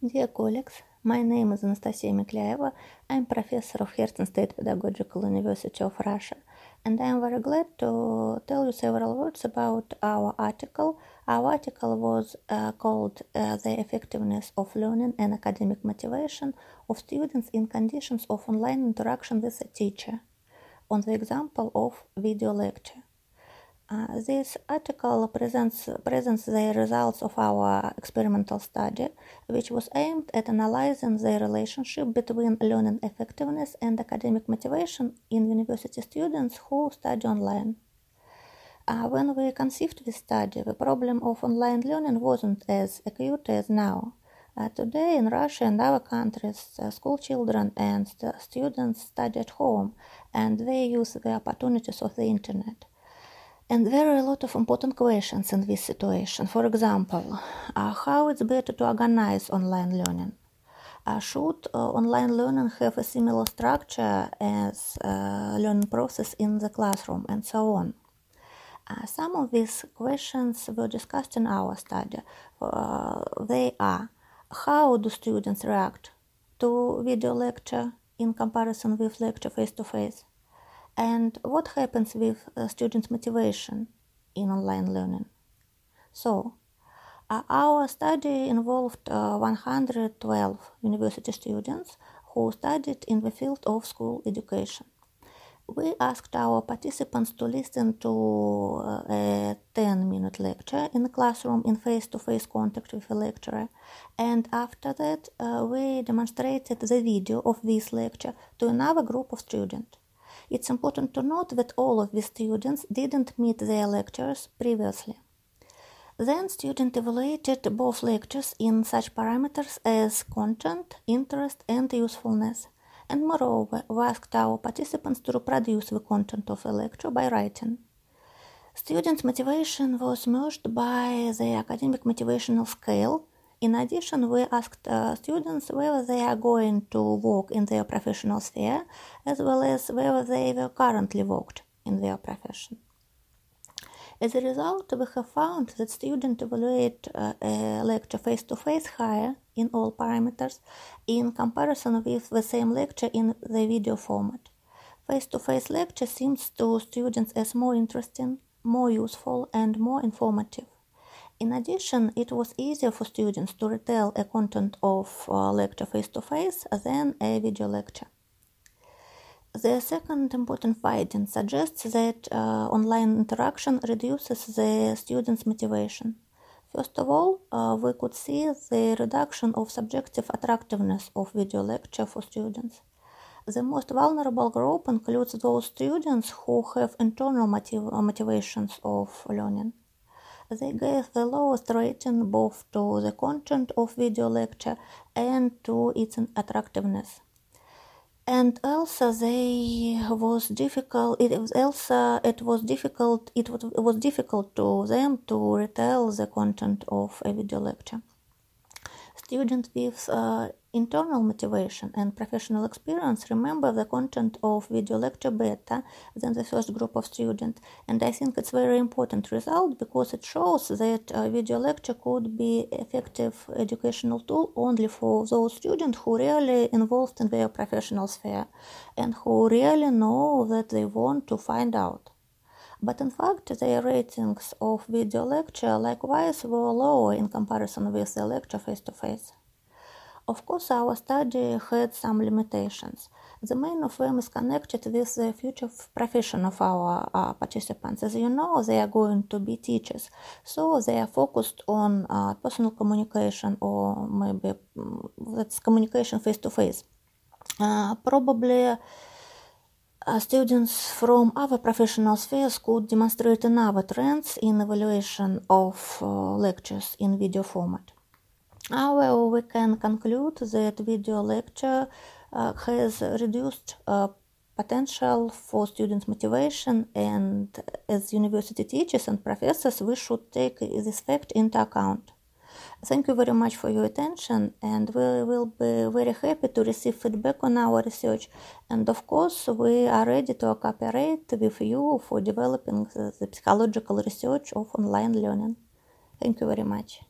Dear colleagues, my name is Anastasia Miklyaeva. I'm professor of Herzen State Pedagogical University of Russia, and I'm very glad to tell you several words about our article. Our article was uh, called uh, The Effectiveness of Learning and Academic Motivation of Students in Conditions of Online Interaction with a Teacher, on the example of video lecture. Uh, this article presents, presents the results of our experimental study, which was aimed at analyzing the relationship between learning effectiveness and academic motivation in university students who study online. Uh, when we conceived this study, the problem of online learning wasn't as acute as now. Uh, today, in Russia and other countries, uh, school children and st- students study at home and they use the opportunities of the internet. And there are a lot of important questions in this situation. For example, uh, how it's better to organize online learning? Uh, should uh, online learning have a similar structure as uh, learning process in the classroom and so on? Uh, some of these questions were discussed in our study. Uh, they are how do students react to video lecture in comparison with lecture face to face? And what happens with uh, students' motivation in online learning? So, uh, our study involved uh, 112 university students who studied in the field of school education. We asked our participants to listen to uh, a 10 minute lecture in the classroom in face to face contact with a lecturer, and after that, uh, we demonstrated the video of this lecture to another group of students. It's important to note that all of the students didn't meet their lectures previously. Then students evaluated both lectures in such parameters as content, interest, and usefulness. And moreover, we asked our participants to reproduce the content of a lecture by writing. Students' motivation was measured by the academic motivational scale, in addition, we asked uh, students whether they are going to work in their professional sphere as well as whether they were currently worked in their profession. As a result, we have found that students evaluate uh, a lecture face to face higher in all parameters in comparison with the same lecture in the video format. Face to face lecture seems to students as more interesting, more useful, and more informative. In addition, it was easier for students to retell a content of a lecture face to face than a video lecture. The second important finding suggests that uh, online interaction reduces the students' motivation. First of all, uh, we could see the reduction of subjective attractiveness of video lecture for students. The most vulnerable group includes those students who have internal motiv- motivations of learning. They gave the lowest rating both to the content of video lecture and to its attractiveness. And also, they was difficult. It was also it was difficult. It was, it was difficult to them to retell the content of a video lecture. Students with uh, internal motivation and professional experience remember the content of video lecture better than the first group of students and i think it's very important result because it shows that a video lecture could be effective educational tool only for those students who really involved in their professional sphere and who really know that they want to find out but in fact their ratings of video lecture likewise were lower in comparison with the lecture face to face. Of course, our study had some limitations. The main of them is connected with the future profession of our uh, participants. As you know, they are going to be teachers, so they are focused on uh, personal communication or maybe um, that's communication face to face. Probably uh, students from other professional spheres could demonstrate another trends in evaluation of uh, lectures in video format. However, we can conclude that video lecture uh, has reduced uh, potential for students' motivation, and as university teachers and professors, we should take this fact into account. Thank you very much for your attention, and we will be very happy to receive feedback on our research. And of course, we are ready to cooperate with you for developing the, the psychological research of online learning. Thank you very much.